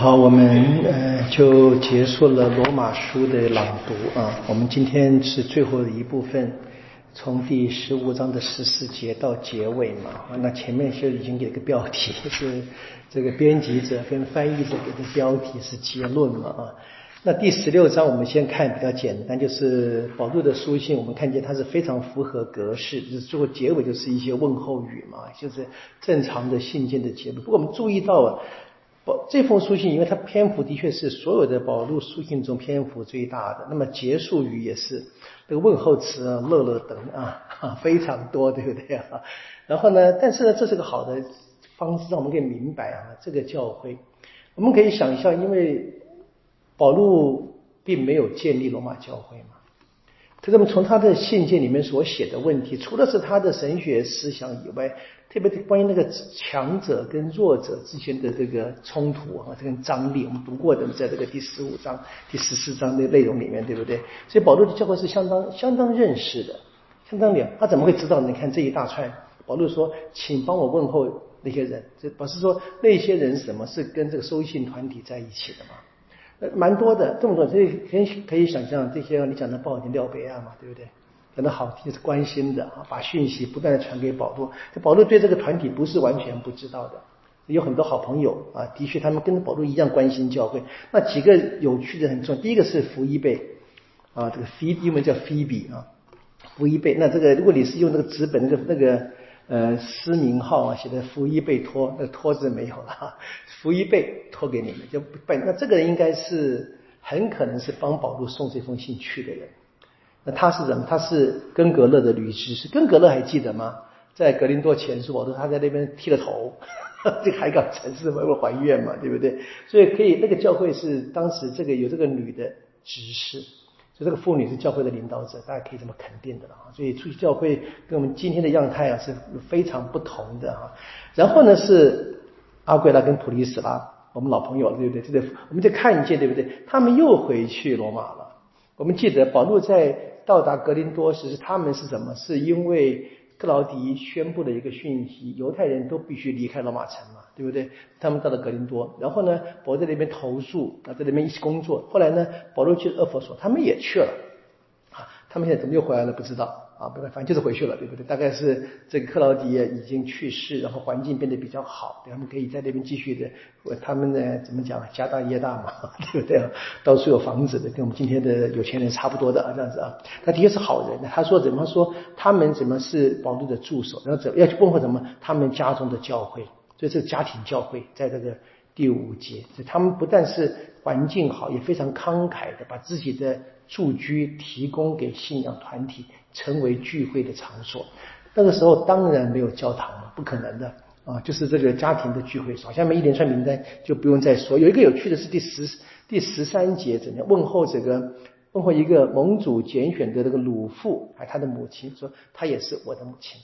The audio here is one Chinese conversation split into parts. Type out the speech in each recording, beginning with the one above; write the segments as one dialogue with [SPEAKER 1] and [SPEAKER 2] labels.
[SPEAKER 1] 好，我们呃就结束了罗马书的朗读啊。我们今天是最后的一部分，从第十五章的十四节到结尾嘛。那前面就已经给了个标题，就是这个编辑者跟翻译者给的标题是结论嘛啊。那第十六章我们先看比较简单，就是保罗的书信，我们看见它是非常符合格式，就是最后结尾就是一些问候语嘛，就是正常的信件的结尾。不过我们注意到。这封书信，因为它篇幅的确是所有的保禄书信中篇幅最大的，那么结束语也是这个问候词啊，乐乐等啊，非常多，对不对啊？然后呢，但是呢，这是个好的方式，让我们可以明白啊，这个教会，我们可以想象，因为保禄并没有建立罗马教会嘛。那么从他的信件里面所写的问题，除了是他的神学思想以外，特别关于那个强者跟弱者之间的这个冲突啊，这个张力，我们读过的，在这个第十五章、第十四章的内容里面，对不对？所以保罗的教会是相当相当认识的，相当了。他怎么会知道？你看这一大串，保罗说：“请帮我问候那些人。”这不是说那些人什么是跟这个收信团体在一起的吗？蛮多的，这么多，所以可以可以想象这些你讲的不好听廖北亚嘛，对不对？讲的好听是关心的啊，把讯息不断的传给保罗。这保罗对这个团体不是完全不知道的，有很多好朋友啊，的确他们跟保罗一样关心教会。那几个有趣的很重要，第一个是福一贝啊，这个 Ph 英文叫 Phoebe 啊，福一贝。那这个如果你是用那个纸本那个那个。呃，私名号啊，写的福一贝托，那托字没有了，福一贝托给你们，就本那这个人应该是很可能是帮保罗送这封信去的人。那他是什么？他是根格勒的律师，是根格勒还记得吗？在格林多前书，保罗他在那边剃了头，这个海港城市为了还愿嘛，对不对？所以可以，那个教会是当时这个有这个女的执事。就这个妇女是教会的领导者，大家可以这么肯定的了。所以出去教会跟我们今天的样态啊是非常不同的啊。然后呢是阿贵拉跟普利斯拉，我们老朋友对不对？这个我们就看见对不对？他们又回去罗马了。我们记得保罗在到达格林多时，他们是什么？是因为克劳迪宣布的一个讯息，犹太人都必须离开罗马城嘛。对不对？他们到了格林多，然后呢，保罗在那边投诉啊，在那边一起工作。后来呢，保罗去了厄佛所，他们也去了啊。他们现在怎么又回来了？不知道。啊，不，反正就是回去了，对不对？大概是这个克劳迪已经去世，然后环境变得比较好，他们可以在那边继续的。他们呢，怎么讲？家大业大嘛，对不对？到处有房子的，跟我们今天的有钱人差不多的啊，这样子啊。他的确是好人。他说怎么说？他们怎么是保罗的助手？然后怎要去问候什么？他们家中的教会，所以这个家庭教会在这个第五节，他们不但是环境好，也非常慷慨的把自己的住居提供给信仰团体。成为聚会的场所，那个时候当然没有教堂了，不可能的啊！就是这个家庭的聚会所。下面一连串名单就不用再说。有一个有趣的是第十第十三节，怎样问候这个问候一个盟主拣选的这个鲁父，还他的母亲，说他也是我的母亲。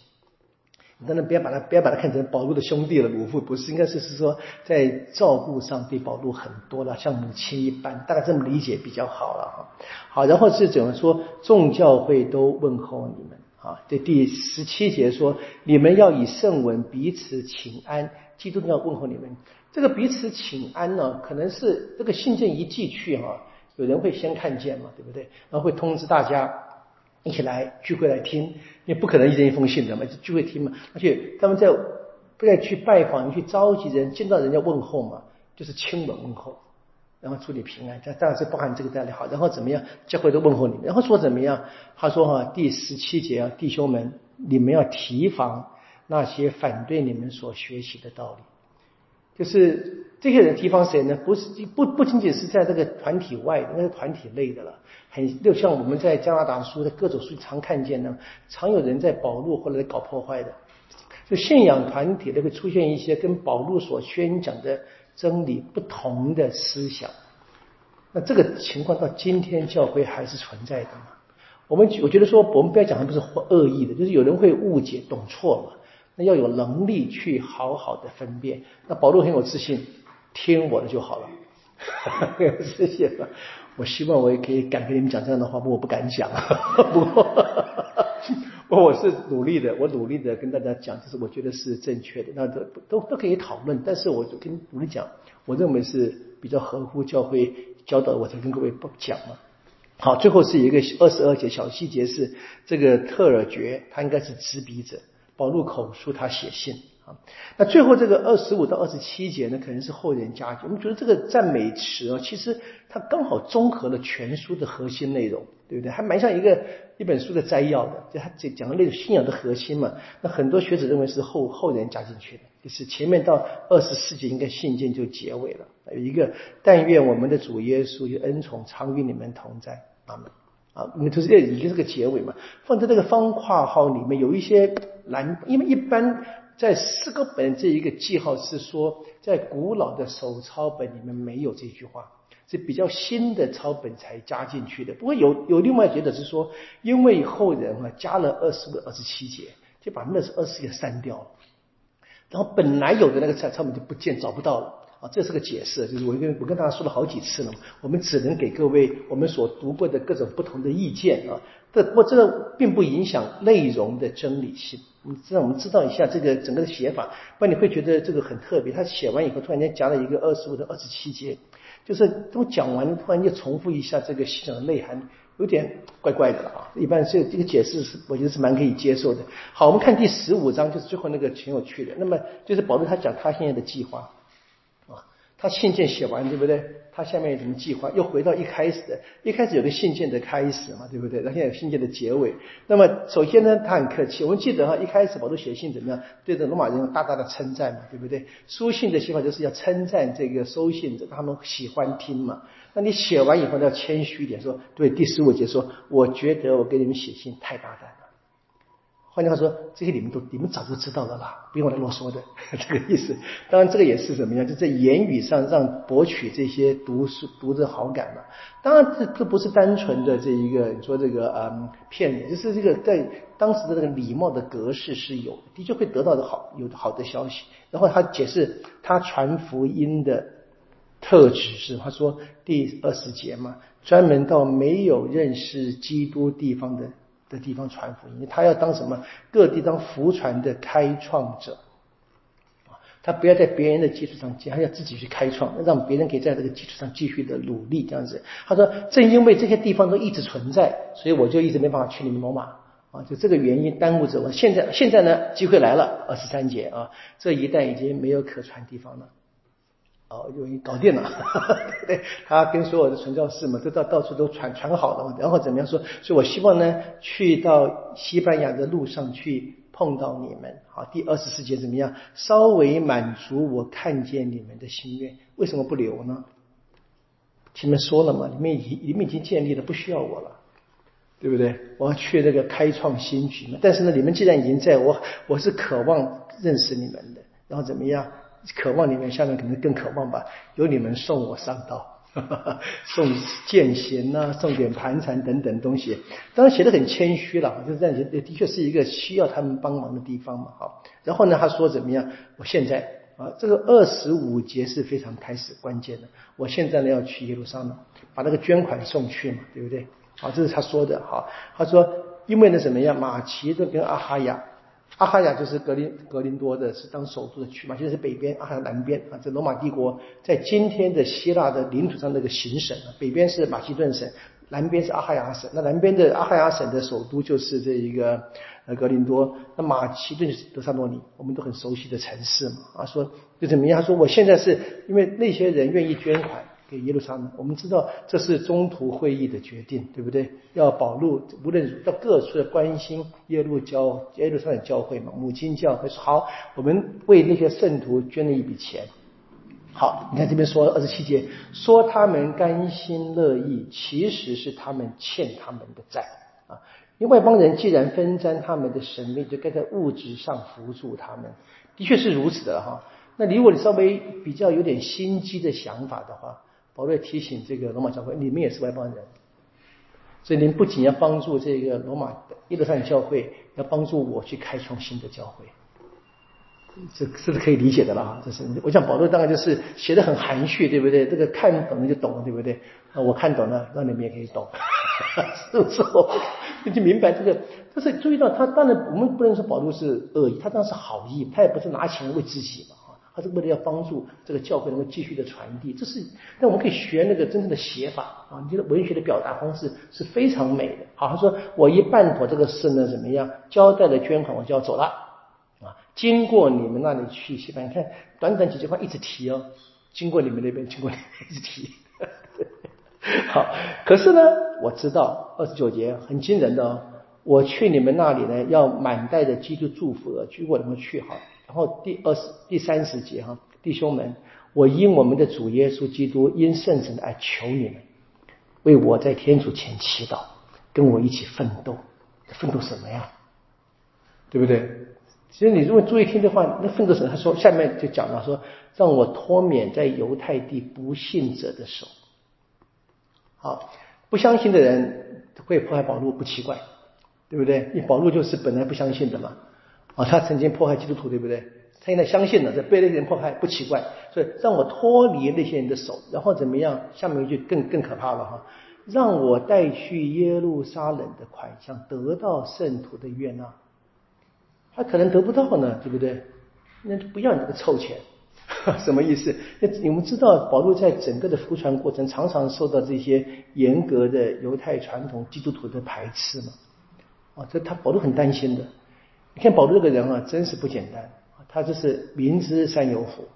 [SPEAKER 1] 你当然不要把他不要把他看成保罗的兄弟了，鲁父不是，应该是是说在照顾上对保罗很多了，像母亲一般，大概这么理解比较好了哈。好，然后是怎么说？众教会都问候你们啊。这第十七节说，你们要以圣文彼此请安，基督要问候你们。这个彼此请安呢，可能是这个信件一寄去哈，有人会先看见嘛，对不对？然后会通知大家。一起来聚会来听，你不可能一人一封信的嘛，就聚会听嘛。而且他们在不再去拜访，去召集人，见到人家问候嘛，就是亲吻问候，然后祝你平安。这当然是包含这个在里好。然后怎么样，教会都问候你，然后说怎么样？他说哈，第十七节啊，弟兄们，你们要提防那些反对你们所学习的道理。就是这些人提防谁呢？不是不不仅仅是在这个团体外，那是团体内的了。很就像我们在加拿大书的各种书常看见呢，常有人在保路或者搞破坏的。就信仰团体都会出现一些跟保路所宣讲的真理不同的思想。那这个情况到今天教会还是存在的嘛？我们我觉得说，我们不要讲的不是恶意的，就是有人会误解、懂错嘛。那要有能力去好好的分辨。那保罗很有自信，听我的就好了。谢谢。我希望我也可以敢跟你们讲这样的话，不我不敢讲。不过，我我是努力的，我努力的跟大家讲，就是我觉得是正确的，那都都都可以讨论。但是我就跟努力讲，我认为是比较合乎教会教导，我才跟各位讲嘛。好，最后是一个二十二节小细节是这个特尔爵，他应该是执笔者，保禄口述他写信。啊，那最后这个二十五到二十七节呢，可能是后人加我们觉得这个赞美词啊，其实它刚好综合了全书的核心内容，对不对？还蛮像一个一本书的摘要的，就它讲讲的那种信仰的核心嘛。那很多学者认为是后后人加进去的，就是前面到二十四节应该信件就结尾了，有一个但愿我们的主耶稣与恩宠常与你们同在，阿门。啊，因为就是这已经是个结尾嘛，放在这个方括号里面有一些蓝，因为一般。在诗歌本这一个记号是说，在古老的手抄本里面没有这句话，是比较新的抄本才加进去的。不过有有另外觉得是说，因为后人啊加了二十个二十七节，就把那二十个删掉了，然后本来有的那个抄抄本就不见找不到了这是个解释，就是我跟我跟大家说了好几次了，我们只能给各位我们所读过的各种不同的意见啊。这不过这个并不影响内容的真理性。你知道，我们知道一下这个整个的写法，不然你会觉得这个很特别。他写完以后，突然间加了一个二十五到二十七节，就是都讲完，突然间重复一下这个思想的内涵，有点怪怪的啊。一般这这个解释是，我觉得是蛮可以接受的。好，我们看第十五章，就是最后那个挺有趣的。那么就是保罗他讲他现在的计划，他信件写完，对不对？他下面有什么计划？又回到一开始的，一开始有个信件的开始嘛，对不对？那现在有信件的结尾。那么首先呢，他很客气。我们记得哈，一开始保罗写信怎么样？对着罗马人大大的称赞嘛，对不对？书信的写法就是要称赞这个收信者，他们喜欢听嘛。那你写完以后要谦虚一点，说对第十五节说，我觉得我给你们写信太大胆了。换句话说，这些你们都你们早就知道了啦，不用我来啰嗦的 这个意思。当然，这个也是什么样？就在言语上让博取这些读书读者好感嘛。当然，这这不是单纯的这一个你说这个嗯骗人，就是这个在当时的这个礼貌的格式是有的确会得到的好有好的消息。然后他解释他传福音的特质是，他说第二十节嘛，专门到没有认识基督地方的。的地方传福音，他要当什么？各地当福传的开创者啊！他不要在别人的基础上建，他要自己去开创，让别人可以在这个基础上继续的努力。这样子，他说：“正因为这些地方都一直存在，所以我就一直没办法去你们罗马啊！就这个原因耽误着我。现在，现在呢，机会来了，二十三节啊，这一带已经没有可传地方了。”哦，就搞定了，对对他跟所有的传教士嘛，都到到处都传传好了嘛，然后怎么样说？所以我希望呢，去到西班牙的路上去碰到你们。好，第二十四节怎么样？稍微满足我看见你们的心愿，为什么不留呢？前面说了嘛，你们已你们已经建立了，不需要我了，对不对？我要去那个开创新局嘛。但是呢，你们既然已经在我，我是渴望认识你们的，然后怎么样？渴望你们，下面可能更渴望吧。有你们送我上道，送剑弦呐，送点盘缠等等东西。当然写的很谦虚了，就是这样，也的确是一个需要他们帮忙的地方嘛。好，然后呢，他说怎么样？我现在啊，这个二十五节是非常开始关键的。我现在呢要去耶路撒冷，把那个捐款送去嘛，对不对？好，这是他说的。好，他说因为呢怎么样？马其顿跟阿哈亚。阿哈亚就是格林格林多的，是当首都的区嘛，现在是北边，阿哈南边啊。这罗马帝国在今天的希腊的领土上那个行省啊，北边是马其顿省，南边是阿哈亚省。那南边的阿哈亚省的首都就是这一个呃格林多，那马其顿是德萨诺尼，我们都很熟悉的城市嘛。啊，说就怎么样？他说我现在是因为那些人愿意捐款。耶路撒冷，我们知道这是中途会议的决定，对不对？要保路，无论到各处的关心耶路教耶路撒冷教会嘛，母亲教会说好，我们为那些圣徒捐了一笔钱。好，你看这边说二十七节，说他们甘心乐意，其实是他们欠他们的债啊。因为外邦人既然分担他们的神命，就该在物质上扶助他们，的确是如此的哈。那如果你稍微比较有点心机的想法的话，保罗提醒这个罗马教会，你们也是外邦人，所以您不仅要帮助这个罗马耶路撒冷教会，要帮助我去开创新的教会，这是不是可以理解的了啊？这是我想保罗当然就是写的很含蓄，对不对？这个看懂了就懂了，对不对？那我看懂了，让你们也可以懂。是不是？你就明白这个，但是注意到他，当然我们不能说保罗是恶意，他当然是好意，他也不是拿钱为自己嘛，他是为了要帮助这个教会能够继续的传递。这是，但我们可以学那个真正的写法啊，你觉得文学的表达方式是非常美的。好，他说我一办妥这个事呢，怎么样？交代了捐款，我就要走了啊。经过你们那里去西班牙，看短短几句话一直提哦，经过你们那边，经过你一直提。好，可是呢，我知道二十九节很惊人的哦。我去你们那里呢，要满带的基督祝福的，去我能够去好。然后第二十、第三十节哈，弟兄们，我因我们的主耶稣基督因圣神的爱求你们，为我在天主前祈祷，跟我一起奋斗。奋斗什么呀？对不对？其实你如果注意听的话，那奋斗什么？他说下面就讲了说，让我脱免在犹太地不信者的手。好，不相信的人会迫害保禄，不奇怪，对不对？因为保禄就是本来不相信的嘛，啊，他曾经迫害基督徒，对不对？他现在相信了，在被那些人迫害，不奇怪。所以让我脱离那些人的手，然后怎么样？下面一句更更可怕了哈，让我带去耶路撒冷的款项，得到圣徒的悦纳。他可能得不到呢，对不对？那就不要你这个臭钱。什么意思？那你们知道，保罗在整个的服传过程，常常受到这些严格的犹太传统基督徒的排斥嘛？啊，这他保罗很担心的。你看保罗这个人啊，真是不简单。他就是明知山有虎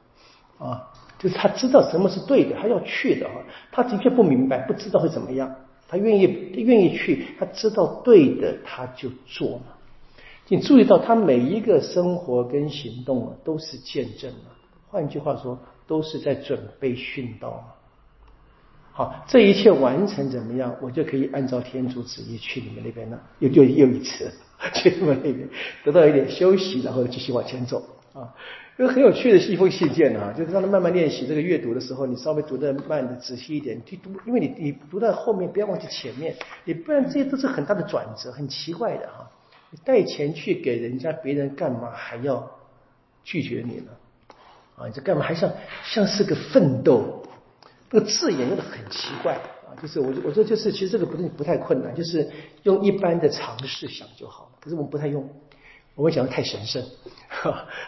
[SPEAKER 1] 啊，就是他知道什么是对的，他要去的啊。他的确不明白，不知道会怎么样，他愿意，愿意去，他知道对的，他就做嘛。你注意到他每一个生活跟行动啊，都是见证啊。换句话说，都是在准备殉道。好，这一切完成怎么样？我就可以按照天主旨意去你们那边了。又又又一次 去你们那边，得到一点休息，然后继续往前走啊。一个很有趣的一封信件啊，就是让他慢慢练习这个阅读的时候，你稍微读的慢的仔细一点去读，因为你你读到后面不要忘记前面，你不然这些都是很大的转折，很奇怪的哈。你带钱去给人家，别人干嘛还要拒绝你呢？啊，你这干嘛还像像是个奋斗？那个字眼用的很奇怪啊，就是我我说就是其实这个不是不太困难，就是用一般的常识想就好了。可是我们不太用，我们想的太神圣，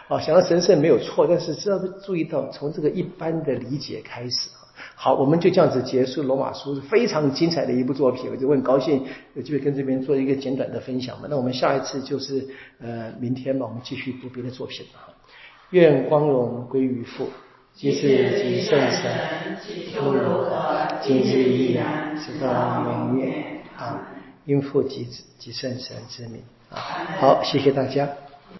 [SPEAKER 1] 啊，想到神圣没有错，但是只要注意到从这个一般的理解开始。好，我们就这样子结束罗马书，是非常精彩的一部作品，我就很高兴有机会跟这边做一个简短的分享嘛。那我们下一次就是呃明天嘛，我们继续读别的作品啊。愿光荣归于父，即是及圣神，诸如何，今日依然，直到永远。啊，应父及子及圣神之名。啊，好，谢谢大家。